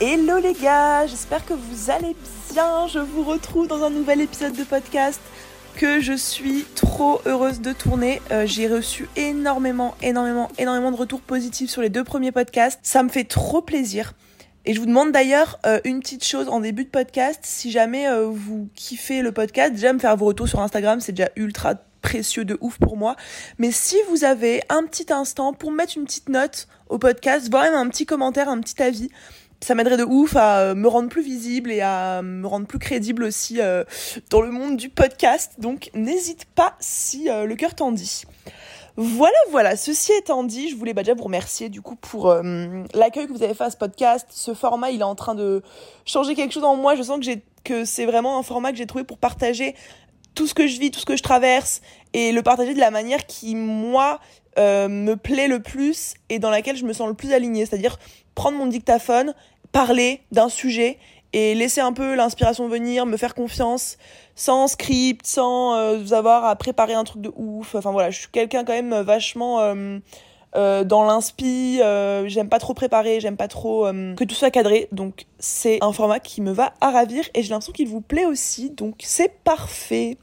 Hello les gars, j'espère que vous allez bien. Je vous retrouve dans un nouvel épisode de podcast que je suis trop heureuse de tourner. Euh, j'ai reçu énormément, énormément, énormément de retours positifs sur les deux premiers podcasts. Ça me fait trop plaisir. Et je vous demande d'ailleurs euh, une petite chose en début de podcast. Si jamais euh, vous kiffez le podcast, déjà me faire vos retours sur Instagram, c'est déjà ultra précieux de ouf pour moi. Mais si vous avez un petit instant pour mettre une petite note au podcast, voire même un petit commentaire, un petit avis, ça m'aiderait de ouf à euh, me rendre plus visible et à me rendre plus crédible aussi euh, dans le monde du podcast. Donc n'hésite pas si euh, le cœur t'en dit. Voilà, voilà. Ceci étant dit, je voulais bah, déjà vous remercier du coup pour l'accueil que vous avez fait à ce podcast. Ce format, il est en train de changer quelque chose en moi. Je sens que que c'est vraiment un format que j'ai trouvé pour partager tout ce que je vis, tout ce que je traverse et le partager de la manière qui moi me plaît le plus et dans laquelle je me sens le plus alignée. C'est-à-dire prendre mon dictaphone, parler d'un sujet et laisser un peu l'inspiration venir, me faire confiance, sans script, sans euh, avoir à préparer un truc de ouf. Enfin voilà, je suis quelqu'un quand même vachement euh, euh, dans l'inspi. j'aime pas trop préparer, j'aime pas trop que tout soit cadré. Donc c'est un format qui me va à ravir et j'ai l'impression qu'il vous plaît aussi. Donc c'est parfait.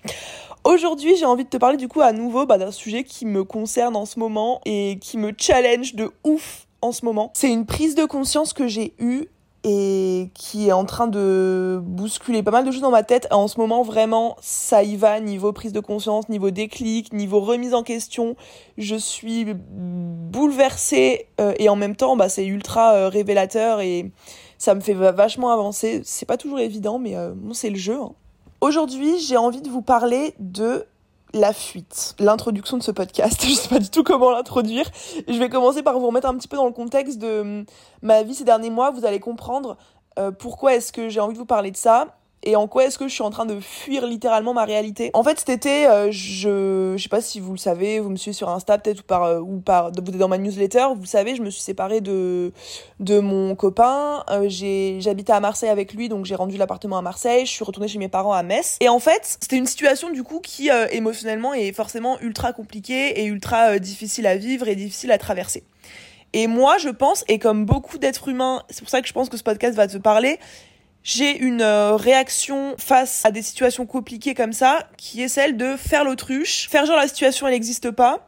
Aujourd'hui, j'ai envie de te parler du coup à nouveau bah, d'un sujet qui me concerne en ce moment et qui me challenge de ouf en ce moment. C'est une prise de conscience que j'ai eue et qui est en train de bousculer pas mal de choses dans ma tête. En ce moment, vraiment, ça y va, niveau prise de conscience, niveau déclic, niveau remise en question. Je suis bouleversée euh, et en même temps, bah, c'est ultra euh, révélateur et ça me fait vachement avancer. C'est pas toujours évident, mais euh, bon, c'est le jeu. Hein. Aujourd'hui, j'ai envie de vous parler de la fuite, l'introduction de ce podcast. Je sais pas du tout comment l'introduire. Je vais commencer par vous remettre un petit peu dans le contexte de hum, ma vie ces derniers mois. Vous allez comprendre euh, pourquoi est-ce que j'ai envie de vous parler de ça et en quoi est-ce que je suis en train de fuir littéralement ma réalité? En fait, cet été, euh, je je sais pas si vous le savez, vous me suivez sur Insta peut-être ou par euh, ou par dans ma newsletter, vous savez, je me suis séparée de de mon copain, euh, j'habitais à Marseille avec lui donc j'ai rendu l'appartement à Marseille, je suis retournée chez mes parents à Metz et en fait, c'était une situation du coup qui émotionnellement est forcément ultra compliquée et ultra difficile à vivre et difficile à traverser. Et moi, je pense, et comme beaucoup d'êtres humains, c'est pour ça que je pense que ce podcast va te parler, j'ai une euh, réaction face à des situations compliquées comme ça, qui est celle de faire l'autruche, faire genre la situation elle n'existe pas,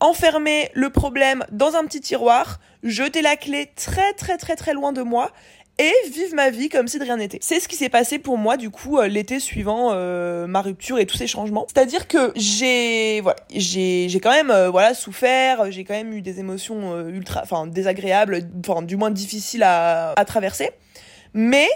enfermer le problème dans un petit tiroir, jeter la clé très très très très loin de moi et vivre ma vie comme si de rien n'était. C'est ce qui s'est passé pour moi du coup euh, l'été suivant euh, ma rupture et tous ces changements. C'est-à-dire que j'ai voilà, j'ai j'ai quand même voilà souffert, j'ai quand même eu des émotions ultra enfin désagréables, enfin du moins difficiles à à traverser. Mais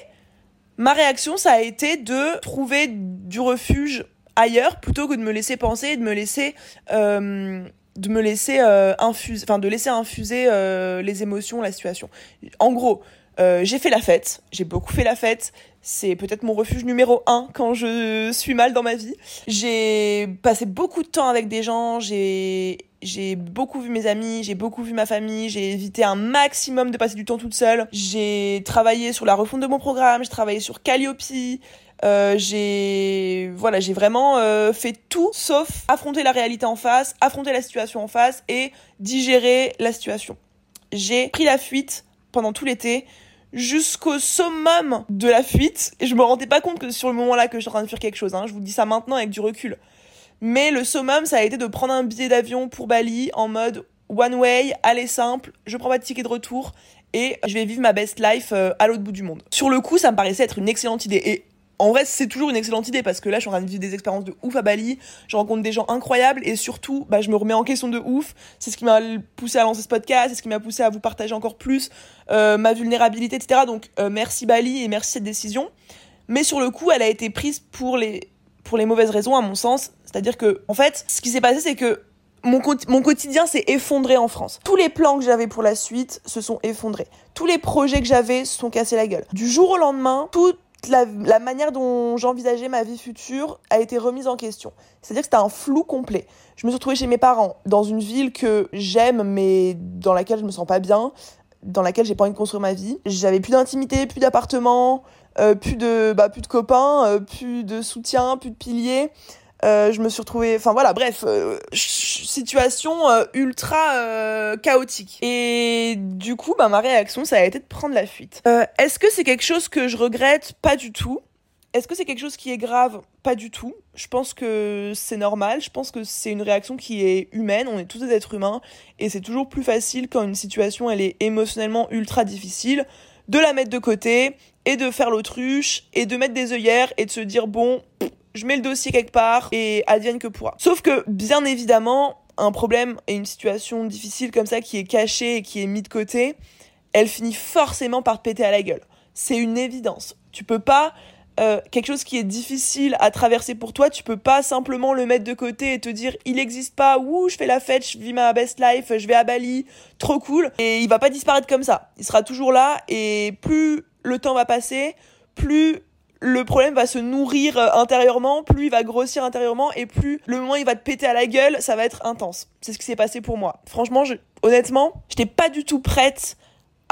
ma réaction, ça a été de trouver du refuge ailleurs plutôt que de me laisser penser, de me laisser euh, de me laisser euh, infuser, enfin de laisser infuser euh, les émotions, la situation. En gros, j'ai fait la fête, j'ai beaucoup fait la fête. C'est peut-être mon refuge numéro un quand je suis mal dans ma vie. J'ai passé beaucoup de temps avec des gens, j'ai beaucoup vu mes amis, j'ai beaucoup vu ma famille, j'ai évité un maximum de passer du temps toute seule. J'ai travaillé sur la refonte de mon programme, j'ai travaillé sur Calliope, euh, j'ai voilà, vraiment euh, fait tout sauf affronter la réalité en face, affronter la situation en face et digérer la situation. J'ai pris la fuite pendant tout l'été jusqu'au summum de la fuite et je me rendais pas compte que sur le moment là que je suis en train de faire quelque chose hein. je vous dis ça maintenant avec du recul mais le summum, ça a été de prendre un billet d'avion pour Bali en mode one way, aller simple, je prends pas de ticket de retour et je vais vivre ma best life euh, à l'autre bout du monde. Sur le coup, ça me paraissait être une excellente idée et en vrai, c'est toujours une excellente idée parce que là, je suis en train de vivre des expériences de ouf à Bali. Je rencontre des gens incroyables et surtout, bah, je me remets en question de ouf. C'est ce qui m'a poussé à lancer ce podcast, c'est ce qui m'a poussé à vous partager encore plus euh, ma vulnérabilité, etc. Donc, euh, merci Bali et merci cette décision. Mais sur le coup, elle a été prise pour les pour les mauvaises raisons, à mon sens. C'est-à-dire que, en fait, ce qui s'est passé, c'est que mon, mon quotidien s'est effondré en France. Tous les plans que j'avais pour la suite se sont effondrés. Tous les projets que j'avais se sont cassés la gueule. Du jour au lendemain, toute la, manière dont j'envisageais ma vie future a été remise en question. C'est-à-dire que c'était un flou complet. Je me suis retrouvée chez mes parents, dans une ville que j'aime, mais dans laquelle je me sens pas bien, dans laquelle j'ai pas envie de construire ma vie. J'avais plus d'intimité, plus d'appartement, euh, plus de bah, plus de copains, euh, plus de soutien, plus de piliers. Euh, je me suis retrouvée, enfin voilà, bref, euh, situation euh, ultra chaotique. Et du coup, bah, ma réaction, ça a été de prendre la fuite. Est-ce que c'est quelque chose que je regrette? Pas du tout. Est-ce que c'est quelque chose qui est grave? Pas du tout. Je pense que c'est normal. Je pense que c'est une réaction qui est humaine. On est tous des êtres humains. Et c'est toujours plus facile quand une situation, elle est émotionnellement ultra difficile, de la mettre de côté et de faire l'autruche et de mettre des œillères et de se dire, bon, je mets le dossier quelque part et advienne que pourra. Sauf que, bien évidemment, un problème et une situation difficile comme ça qui est cachée et qui est mis de côté, elle finit forcément par te péter à la gueule. C'est une évidence. Tu peux pas euh, quelque chose qui est difficile à traverser pour toi, tu peux pas simplement le mettre de côté et te dire il existe pas, ouh, je fais la fête, je vis ma best life, je vais à Bali, trop cool. Et il va pas disparaître comme ça. Il sera toujours là et plus le temps va passer, plus le problème va se nourrir euh, intérieurement, plus il va grossir intérieurement et plus le moment il va te péter à la gueule, ça va être intense. C'est ce qui s'est passé pour moi. Franchement, je, honnêtement, j'étais pas du tout prête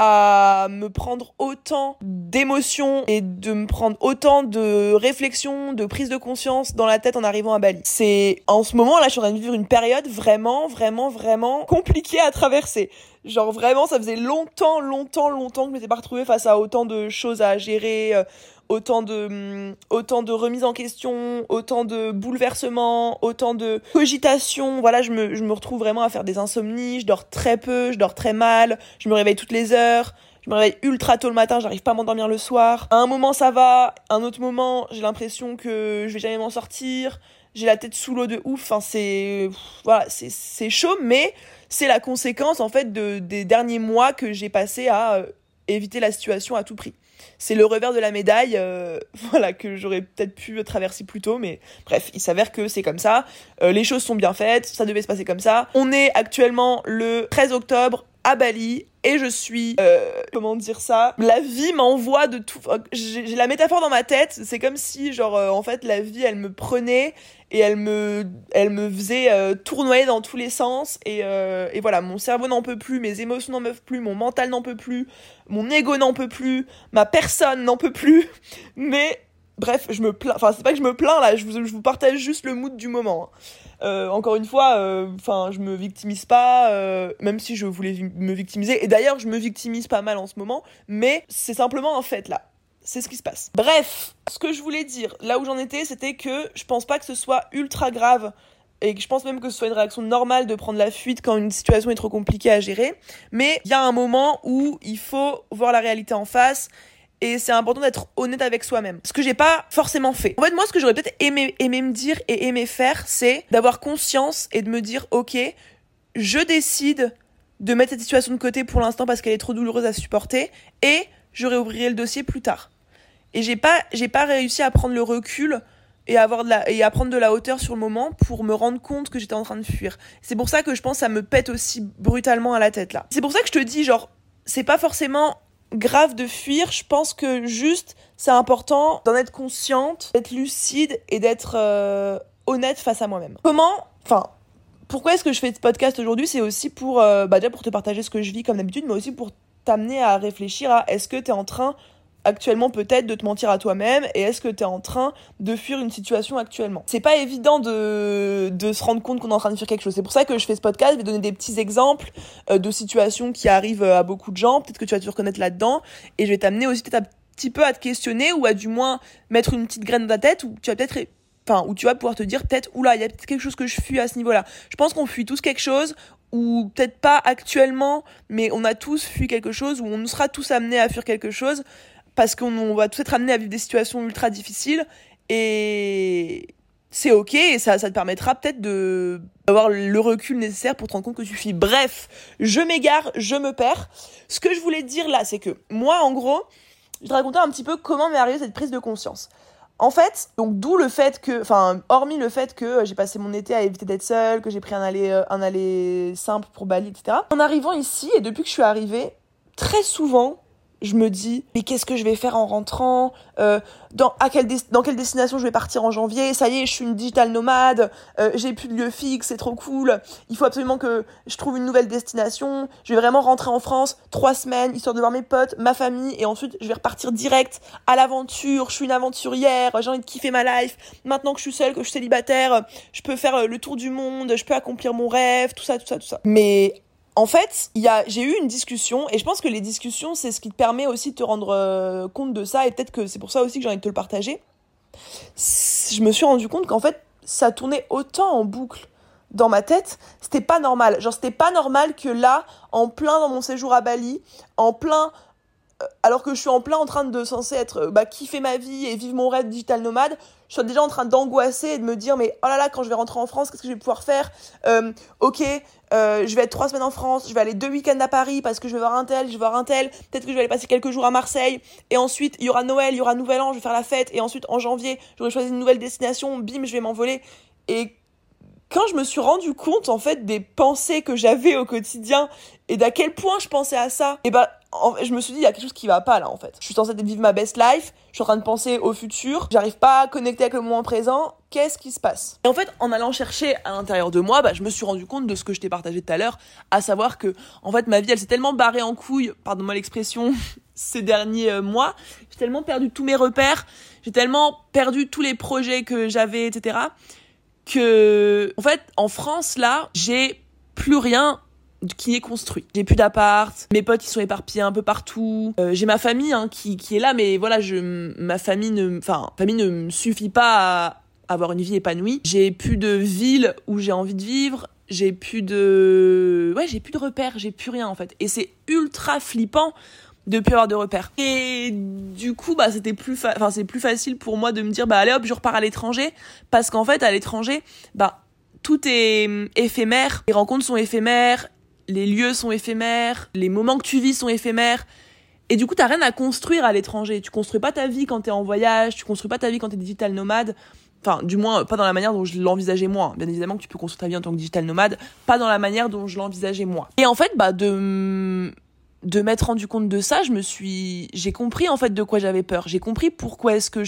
à me prendre autant d'émotions et de me prendre autant de réflexions, de prise de conscience dans la tête en arrivant à Bali. C'est en ce moment là, je suis en train de vivre une période vraiment, vraiment, vraiment compliquée à traverser. Genre vraiment, ça faisait longtemps, longtemps, longtemps que je m'étais pas retrouvée face à autant de choses à gérer, euh, autant de hum, autant de remises en question, autant de bouleversements, autant de cogitation. Voilà, je me, je me retrouve vraiment à faire des insomnies, je dors très peu, je dors très mal, je me réveille toutes les heures. Je me réveille ultra tôt le matin, j'arrive pas à m'endormir le soir. À un moment ça va, à un autre moment j'ai l'impression que je vais jamais m'en sortir. J'ai la tête sous l'eau de ouf. Enfin c'est voilà, c'est c'est chaud, mais c'est la conséquence en fait de des derniers mois que j'ai passé à euh, éviter la situation à tout prix c'est le revers de la médaille, euh, voilà, que j'aurais peut-être pu traverser plus tôt, mais bref, il s'avère que c'est comme ça. Euh, les choses sont bien faites, ça devait se passer comme ça. On est actuellement le 13 octobre à Bali et je suis euh, comment dire ça la vie m'envoie de tout j'ai la métaphore dans ma tête c'est comme si genre en fait la vie elle me prenait et elle me elle me faisait tournoyer dans tous les sens et, et voilà mon cerveau n'en peut plus mes émotions n'en peuvent plus mon mental n'en peut plus mon ego n'en peut plus, ma personne n'en peut plus, mais bref, je me plains, enfin c'est pas que je me plains là, je vous, je vous partage juste le mood du moment. Hein. Euh, encore une fois, euh, enfin je me victimise pas, euh, même si je voulais me victimiser, et d'ailleurs je me victimise pas mal en ce moment, mais c'est simplement un fait là. C'est ce qui se passe. Bref, ce que je voulais dire, là où j'en étais, c'était que je pense pas que ce soit ultra grave et je pense même que ce soit une réaction normale de prendre la fuite quand une situation est trop compliquée à gérer. Mais il y a un moment où il faut voir la réalité en face et c'est important d'être honnête avec soi-même. Ce que j'ai pas forcément fait. En fait, moi, ce que j'aurais peut-être aimé, aimé me dire et aimé faire, c'est d'avoir conscience et de me dire, ok, je décide de mettre cette situation de côté pour l'instant parce qu'elle est trop douloureuse à supporter et je réouvrirai le dossier plus tard. Et j'ai pas, j'ai pas réussi à prendre le recul et avoir de la et à prendre de la hauteur sur le moment pour me rendre compte que j'étais en train de fuir. C'est pour ça que je pense que ça me pète aussi brutalement à la tête là. C'est pour ça que je te dis genre c'est pas forcément grave de fuir, je pense que juste c'est important d'en être consciente, d'être lucide et d'être euh, honnête face à moi-même. Comment enfin pourquoi est-ce que je fais ce podcast aujourd'hui? C'est aussi pour euh, bah déjà pour te partager ce que je vis comme d'habitude mais aussi pour t'amener à réfléchir à est-ce que tu es en train actuellement peut-être de te mentir à toi-même et est-ce que tu es en train de fuir une situation actuellement? C'est pas évident de, de se rendre compte qu'on est en train de fuir quelque chose. C'est pour ça que je fais ce podcast, je vais donner des petits exemples euh, de situations qui arrivent à beaucoup de gens, peut-être que tu vas te reconnaître là-dedans et je vais t'amener aussi peut-être un petit peu à te questionner ou à du moins mettre une petite graine dans ta tête où tu vas peut-être enfin où tu vas pouvoir te dire peut-être oula, il y a peut-être quelque chose que je fuis à ce niveau-là. Je pense qu'on fuit tous quelque chose ou peut-être pas actuellement, mais on a tous fui quelque chose ou on sera tous amenés à fuir quelque chose parce qu'on va tous être amenés à vivre des situations ultra difficiles et c'est ok et ça, te permettra peut-être de d'avoir le recul nécessaire pour te rendre compte que tu fuis. Bref, je m'égare, je me perds. Ce que je voulais dire là, c'est que moi, en gros, je te raconter un petit peu comment m'est arrivée cette prise de conscience. En fait, donc d'où le fait que, enfin, hormis le fait que j'ai passé mon été à éviter d'être seule, que j'ai pris un aller, euh, un aller simple pour Bali, etc. En arrivant ici, et depuis que je suis arrivée, très souvent, je me dis mais qu'est-ce que je vais faire en rentrant euh, dans à quelle dans quelle destination je vais partir en janvier ça y est je suis une digital nomade euh, j'ai plus de lieu fixe c'est trop cool. Il faut absolument que je trouve une nouvelle destination. Je vais vraiment rentrer en France trois semaines histoire de voir mes potes ma famille et ensuite je vais repartir direct à l'aventure. Je suis une aventurière j'ai envie de kiffer ma life. Maintenant que je suis seule que je suis célibataire je peux faire euh, le tour du monde je peux accomplir mon rêve tout ça tout ça tout ça. Mais en fait, j'ai eu une discussion et je pense que les discussions, c'est ce qui te permet aussi de te rendre euh, compte de ça et peut-être que c'est pour ça aussi que j'ai envie de te le partager. Je me suis rendu compte qu'en fait, ça tournait autant en boucle dans ma tête, c'était pas normal. Genre, c'était pas normal que là, en plein dans mon séjour à Bali, en plein alors que je suis en plein en train de censé être euh, bah kiffer ma vie et vivre mon rêve digital nomade, je suis déjà en train d'angoisser et de me dire mais oh là là quand je vais rentrer en France qu'est-ce que je vais pouvoir faire? Euh, Ok, je vais être trois semaines en France, je vais aller deux week-ends à Paris parce que je vais voir un tel, je vais voir un tel, peut-être que je vais aller passer quelques jours à Marseille et ensuite il y aura Noël, il y aura Nouvel An, je vais faire la fête et ensuite en janvier j'aurai choisi une nouvelle destination, bim je vais m'envoler. Et quand je me suis rendu compte en fait des pensées que j'avais au quotidien et d'à quel point je pensais à ça, et bah je me suis dit, il y a quelque chose qui va pas là en fait. Je suis censée vivre ma best life, je suis en train de penser au futur, j'arrive pas à connecter avec le moment présent, qu'est-ce qui se passe? Et en fait, en allant chercher à l'intérieur de moi, bah, je me suis rendu compte de ce que je t'ai partagé tout à l'heure, à savoir que, en fait, ma vie, elle s'est tellement barrée en couille, pardon-moi l'expression, ces derniers euh, mois, j'ai tellement perdu tous mes repères, j'ai tellement perdu tous les projets que j'avais, etc., en fait, en France, là, j'ai plus rien qui est construit. J'ai plus d'appart, mes potes ils sont éparpillés un peu partout. Euh, j'ai ma famille hein, qui, est là, mais voilà, je ma famille ne, famille ne me suffit pas à avoir une vie épanouie. J'ai plus de ville où j'ai envie de vivre. J'ai plus de, ouais, j'ai plus de repères, j'ai plus rien en fait. Et c'est ultra flippant de plus avoir de repères. Et du coup, bah, c'était plus, enfin, c'est plus facile pour moi de me dire, bah, allez hop, je repars à l'étranger. Parce qu'en fait, à l'étranger, bah, tout est hum, éphémère. Les rencontres sont éphémères les lieux sont éphémères, les moments que tu vis sont éphémères. Et du coup, t'as rien à construire à l'étranger. Tu construis pas ta vie quand t'es en voyage, tu construis pas ta vie quand t'es digital nomade. Enfin, du moins, pas dans la manière dont je l'envisageais moi. Bien évidemment que tu peux construire ta vie en tant que digital nomade, pas dans la manière dont je l'envisageais moi. Et en fait, bah, de, de m'être rendu compte de ça, je me suis, j'ai compris en fait de quoi j'avais peur. J'ai compris pourquoi est-ce que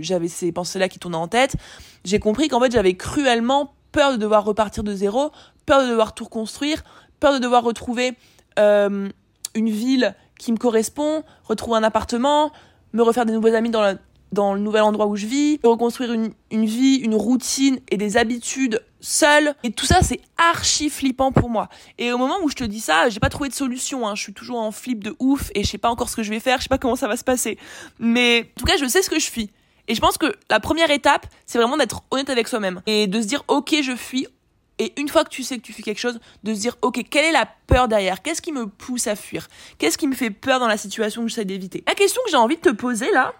j'avais ces pensées-là qui tournaient en tête. J'ai compris qu'en fait, j'avais cruellement peur de devoir repartir de zéro, peur de devoir tout reconstruire, peur de devoir retrouver euh, une ville qui me correspond, retrouver un appartement, me refaire des nouveaux amis dans, la, dans le nouvel endroit où je vis, reconstruire une, vie, une routine et des habitudes seule. Et tout ça, c'est archi flippant pour moi. Et au moment où je te dis ça, j'ai pas trouvé de solution. Hein. Je suis toujours en flip de ouf et je sais pas encore ce que je vais faire, je sais pas comment ça va se passer. Mais en tout cas, je sais ce que je fuis. Et je pense que la première étape, c'est vraiment d'être honnête avec soi-même et de se dire, ok, je fuis. Et une fois que tu sais que tu fuis quelque chose, de se dire, ok, quelle est la peur derrière? Qu'est-ce qui me pousse à fuir? Qu'est-ce qui me fait peur dans la situation que j'essaie d'éviter? La question que j'ai envie de te poser là,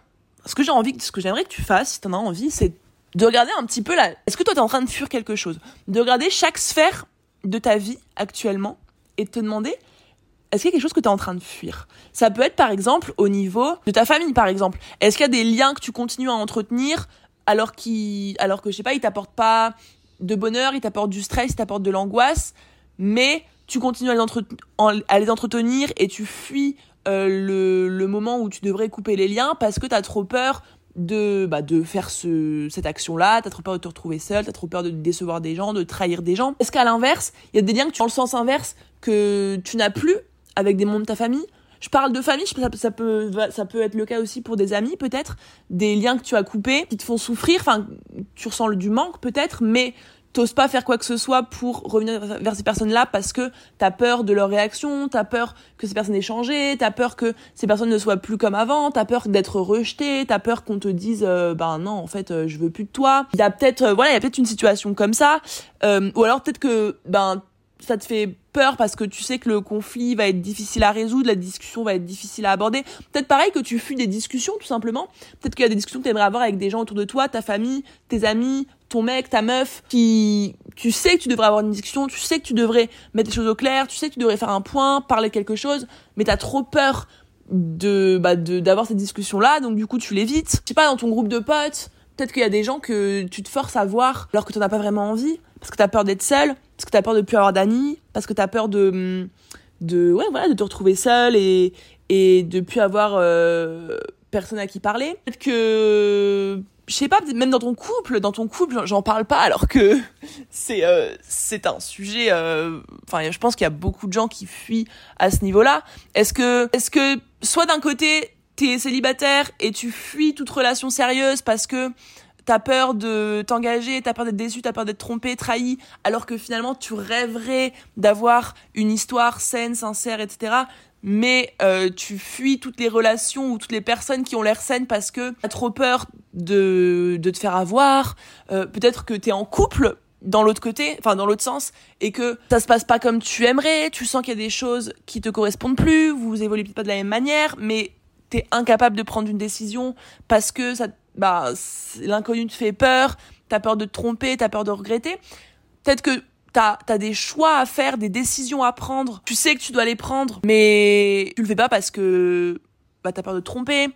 ce que j'ai envie, ce que j'aimerais que tu fasses, si t'en as envie, c'est de regarder un petit peu là. Est-ce que toi t'es en train de fuir quelque chose? De regarder chaque sphère de ta vie actuellement et de te demander est-ce qu'il y a quelque chose que tu es en train de fuir? Ça peut être par exemple au niveau de ta famille par exemple. Est-ce qu'il y a des liens que tu continues à entretenir alors qui alors que je sais pas, ils t'apportent pas de bonheur, ils t'apportent du stress, ils t'apportent de l'angoisse, mais tu continues à les, à les entretenir et tu fuis euh, le, moment où tu devrais couper les liens parce que tu as trop peur de bah, de faire ce, cette action-là, t'as trop peur de te retrouver seul, t'as trop peur de décevoir des gens, de trahir des gens. Est-ce qu'à l'inverse, il y a des liens que tu le sens inverse que tu n'as plus avec des membres de ta famille? Je parle de famille, ça, peut, ça peut être le cas aussi pour des amis peut-être, des liens que tu as coupés, qui te font souffrir, enfin, tu ressens du manque peut-être, mais t'oses pas faire quoi que ce soit pour revenir vers ces personnes-là parce que t'as peur de leur réaction, t'as peur que ces personnes aient changé, t'as peur que ces personnes ne soient plus comme avant, t'as peur d'être rejeté, t'as peur qu'on te dise euh, ben non en fait euh, je veux plus de toi. Il y a peut-être euh, voilà il y a peut-être une situation comme ça ou alors peut-être que ben ça te fait peur parce que tu sais que le conflit va être difficile à résoudre, la discussion va être difficile à aborder. Peut-être pareil que tu fuis des discussions tout simplement. Peut-être qu'il y a des discussions que tu aimerais avoir avec des gens autour de toi, ta famille, tes amis, ton mec, ta meuf, qui tu sais que tu devrais avoir une discussion, tu sais que tu devrais mettre les choses au clair, tu sais que tu devrais faire un point, parler de quelque chose, mais t'as trop peur de bah d'avoir cette discussion là, donc du coup tu l'évites. Je sais pas dans ton groupe de potes, peut-être qu'il y a des gens que tu te forces à voir alors que tu n'as pas vraiment envie parce que tu as peur d'être seul parce que t'as peur de plus avoir d'amis, parce que t'as peur de, de, ouais, voilà, de te retrouver seul et, et de plus avoir personne à qui parler. Peut-être que je sais pas, même dans ton couple, dans ton couple, j'en parle pas alors que c'est euh, c'est un sujet. Euh, enfin, je pense qu'il y a beaucoup de gens qui fuient à ce niveau-là. Est-ce que est-ce que soit d'un côté t'es célibataire et tu fuis toute relation sérieuse parce que t'as peur de t'engager, t'as peur d'être déçu, t'as peur d'être trompé, trahi, alors que finalement tu rêverais d'avoir une histoire saine, sincère, etc mais euh, tu fuis toutes les relations ou toutes les personnes qui ont l'air saines parce que t'as trop peur de, de te faire avoir. Euh, peut-être que t'es en couple dans l'autre côté, enfin dans l'autre sens, et que ça se passe pas comme tu aimerais, tu sens qu'il y a des choses qui te correspondent plus, vous évoluez pas de la même manière, mais t'es incapable de prendre une décision parce que ça, bah, l'inconnu te fait peur, t'as peur de te tromper, t'as peur de regretter. Peut-être que t'as as des choix à faire, des décisions à prendre. Tu sais que tu dois les prendre, mais tu le fais pas parce que bah t'as peur de te tromper.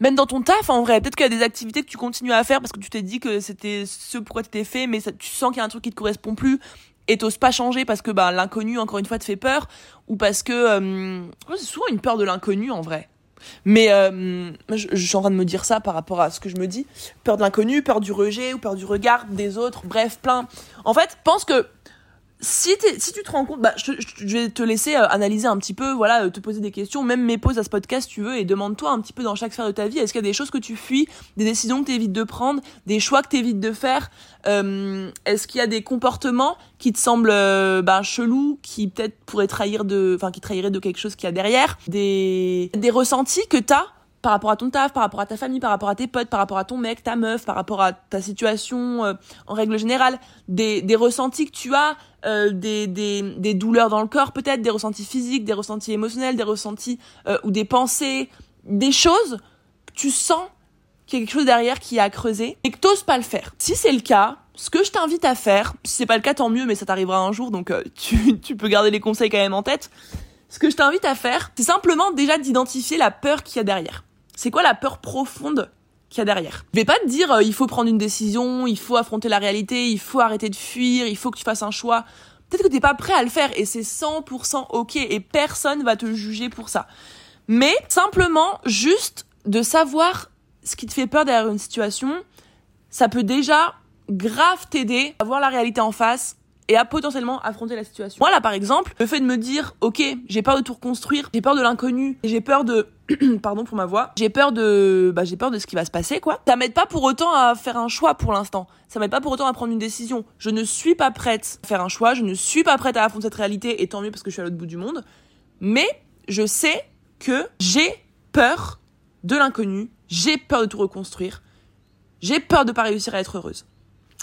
Même dans ton taf, en vrai, peut-être qu'il y a des activités que tu continues à faire parce que tu t'es dit que c'était ce pourquoi tu t'es fait, mais tu sens qu'il y a un truc qui te correspond plus et t'oses pas changer parce que bah l'inconnu encore une fois te fait peur ou parce que euh, c'est souvent une peur de l'inconnu en vrai. Mais euh, je, je, suis en train de me dire ça par rapport à ce que je me dis. Peur de l'inconnu, peur du rejet ou peur du regard des autres, bref, plein. En fait, pense que si, si tu te rends compte, bah, je, je, vais te laisser euh, analyser un petit peu, voilà, euh, te poser des questions, même mes pauses à ce podcast, tu veux, et demande-toi un petit peu dans chaque sphère de ta vie, est-ce qu'il y a des choses que tu fuis, des décisions que tu évites de prendre, des choix que tu évites de faire, euh, est-ce qu'il y a des comportements qui te semblent euh, bah, chelous, qui peut-être pourraient trahir de, enfin, qui trahiraient de quelque chose qu'il y a derrière, des, des ressentis que t'as par rapport à ton taf, par rapport à ta famille, par rapport à tes potes, par rapport à ton mec, ta meuf, par rapport à ta situation euh, en règle générale, des, ressentis que tu as, euh, des, douleurs dans le corps peut-être, des ressentis physiques, des ressentis émotionnels, des ressentis euh, ou des pensées, des choses, tu sens qu'il y a quelque chose derrière qui a à creuser et que t'oses pas le faire. Si c'est le cas, ce que je t'invite à faire, si c'est pas le cas tant mieux, mais ça t'arrivera un jour, donc tu, tu peux garder les conseils quand même en tête. Ce que je t'invite à faire, c'est simplement déjà d'identifier la peur qu'il y a derrière. C'est quoi la peur profonde qu'il y a derrière? Je vais pas te dire euh, il faut prendre une décision, il faut affronter la réalité, il faut arrêter de fuir, il faut que tu fasses un choix. Peut-être que t'es pas prêt à le faire et c'est 100% ok et personne va te juger pour ça. Mais simplement juste de savoir ce qui te fait peur derrière une situation, ça peut déjà grave t'aider à voir la réalité en face et à potentiellement affronter la situation. Moi là par exemple, le fait de me dire OK, j'ai peur de tout reconstruire, j'ai peur de l'inconnu, j'ai peur de pardon pour ma voix, j'ai peur de bah j'ai peur de ce qui va se passer quoi. Ça m'aide pas pour autant à faire un choix pour l'instant. Ça m'aide pas pour autant à prendre une décision. Je ne suis pas prête à faire un choix, je ne suis pas prête à affronter cette réalité et tant mieux parce que je suis à l'autre bout du monde. Mais je sais que j'ai peur de l'inconnu, j'ai peur de tout reconstruire. J'ai peur de pas réussir à être heureuse.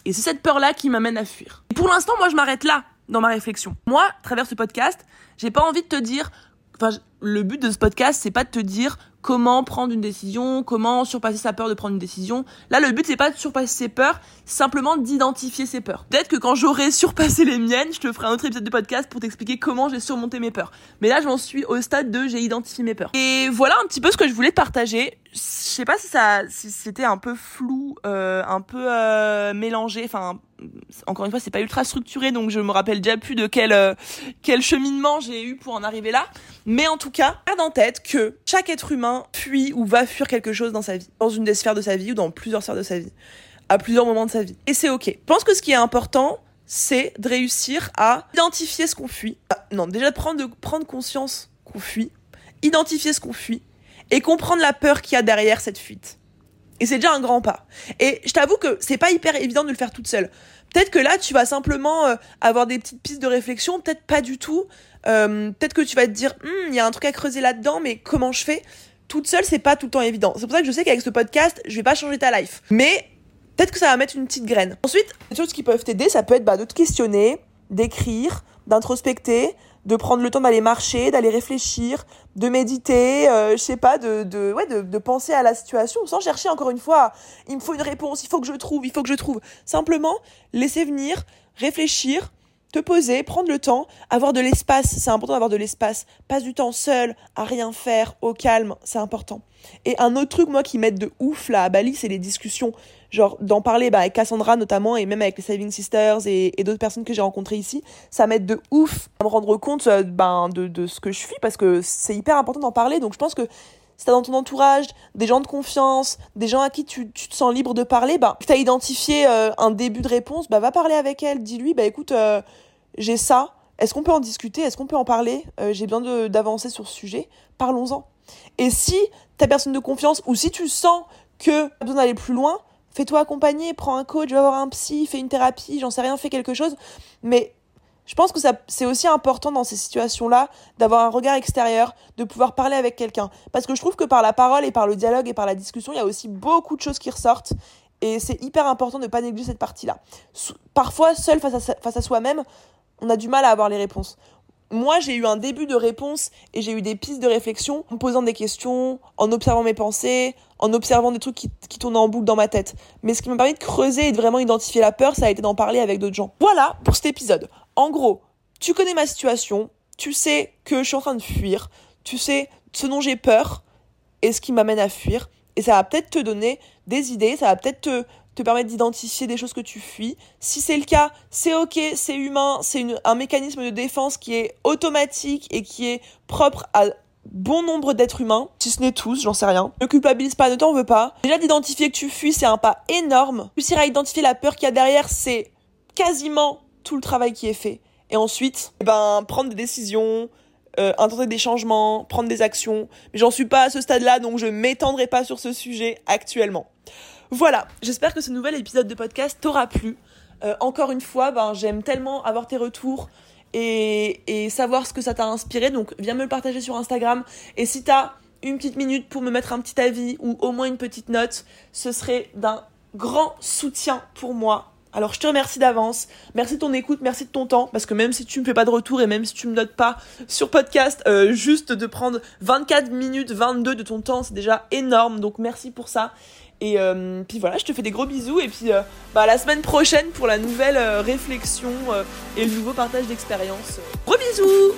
Et c'est cette peur-là qui m'amène à fuir. Et pour l'instant, moi, je m'arrête là dans ma réflexion. Moi, à travers ce podcast, j'ai pas envie de te dire, enfin, le but de ce podcast, c'est pas de te dire comment prendre une décision, comment surpasser sa peur de prendre une décision. Là, le but, c'est pas de surpasser ses peurs, simplement d'identifier ses peurs. Peut-être que quand j'aurai surpassé les miennes, je te ferai un autre épisode de podcast pour t'expliquer comment j'ai surmonté mes peurs. Mais là, j'en suis au stade de j'ai identifié mes peurs. Et voilà un petit peu ce que je voulais te partager. Je sais pas si ça, si c'était un peu flou, euh, un peu euh, mélangé, enfin encore une fois, c'est pas ultra structuré, donc je me rappelle déjà plus de quel euh, cheminement j'ai eu pour en arriver là. Mais en tout cas, garde en tête que chaque être humain fuit ou va fuir quelque chose dans sa vie, dans une des sphères de sa vie ou dans plusieurs sphères de sa vie, à plusieurs moments de sa vie. Et c'est ok. Je pense que ce qui est important, c'est de réussir à identifier ce qu'on fuit. Ah, non, déjà prendre de prendre conscience qu'on fuit, identifier ce qu'on fuit et comprendre la peur qu'il y a derrière cette fuite. Et c'est déjà un grand pas. Et je t'avoue que c'est pas hyper évident de le faire toute seule. Peut-être que là, tu vas simplement euh, avoir des petites pistes de réflexion, peut-être pas du tout. Euh, peut-être que tu vas te dire, hum, il y a un truc à creuser là-dedans, mais comment je fais? Toute seule, c'est pas tout le temps évident. C'est pour ça que je sais qu'avec ce podcast, je vais pas changer ta life. Mais peut-être que ça va mettre une petite graine. Ensuite, les choses qui peuvent t'aider, ça peut être bah, de te questionner, d'écrire, d'introspecter, de prendre le temps d'aller marcher, d'aller réfléchir, de méditer, euh, je sais pas, de, de, ouais, de, de, penser à la situation sans chercher encore une fois, il me faut une réponse, il faut que je trouve, il faut que je trouve. Simplement, laisser venir, réfléchir, te poser, prendre le temps, avoir de l'espace, c'est important d'avoir de l'espace, passe du temps seul, à rien faire, au calme, c'est important. Et un autre truc, moi, qui m'aide de ouf là à Bali, c'est les discussions. Genre, d'en parler bah, avec Cassandra notamment, et même avec les Saving Sisters et, d'autres personnes que j'ai rencontrées ici, ça m'aide de ouf à me rendre compte euh, ben, de, ce que je suis, parce que c'est hyper important d'en parler. Donc, je pense que si t'as dans ton entourage des gens de confiance, des gens à qui tu, tu te sens libre de parler, bah, que t'as identifié euh, un début de réponse, bah, va parler avec elle. Dis-lui, bah, écoute, euh, j'ai ça. Est-ce qu'on peut en discuter Est-ce qu'on peut en parler euh, J'ai besoin d'avancer sur ce sujet. Parlons-en. Et si ta personne de confiance, ou si tu sens que t'as besoin d'aller plus loin, fais-toi accompagner, prends un coach, va voir un psy, fais une thérapie, j'en sais rien, fais quelque chose. Mais je pense que c'est aussi important dans ces situations-là d'avoir un regard extérieur, de pouvoir parler avec quelqu'un. Parce que je trouve que par la parole et par le dialogue et par la discussion, il y a aussi beaucoup de choses qui ressortent. Et c'est hyper important de ne pas négliger cette partie-là. Parfois, seul face à, face à soi-même, on a du mal à avoir les réponses. Moi, j'ai eu un début de réponse et j'ai eu des pistes de réflexion en me posant des questions, en observant mes pensées, en observant des trucs qui, qui tournaient en boucle dans ma tête. Mais ce qui m'a permis de creuser et de vraiment identifier la peur, ça a été d'en parler avec d'autres gens. Voilà pour cet épisode. En gros, tu connais ma situation, tu sais que je suis en train de fuir, tu sais ce dont j'ai peur et ce qui m'amène à fuir. Et ça va peut-être te donner des idées, ça va peut-être te, te permettre d'identifier des choses que tu fuis. Si c'est le cas, c'est ok, c'est humain, c'est un mécanisme de défense qui est automatique et qui est propre à bon nombre d'êtres humains, si ce n'est tous, j'en sais rien. Ne culpabilise pas, ne t'en veux pas. Déjà d'identifier que tu fuis, c'est un pas énorme. Réussir à identifier la peur qu'il y a derrière, c'est quasiment tout le travail qui est fait. Et ensuite, eh ben, prendre des décisions, euh, intenter des changements, prendre des actions. Mais j'en suis pas à ce stade-là, donc je m'étendrai pas sur ce sujet actuellement. Voilà, j'espère que ce nouvel épisode de podcast t'aura plu. Euh, encore une fois, ben, j'aime tellement avoir tes retours et, savoir ce que ça t'a inspiré. Donc viens me le partager sur Instagram. Et si t'as une petite minute pour me mettre un petit avis ou au moins une petite note, ce serait d'un grand soutien pour moi alors je te remercie d'avance, merci de ton écoute, merci de ton temps, parce que même si tu me fais pas de retour et même si tu me notes pas sur podcast, euh, juste de prendre 24 minutes 22 de ton temps, c'est déjà énorme, donc merci pour ça. Et euh, puis voilà, je te fais des gros bisous et puis euh, bah, la semaine prochaine pour la nouvelle réflexion et le nouveau partage d'expérience. Gros bisous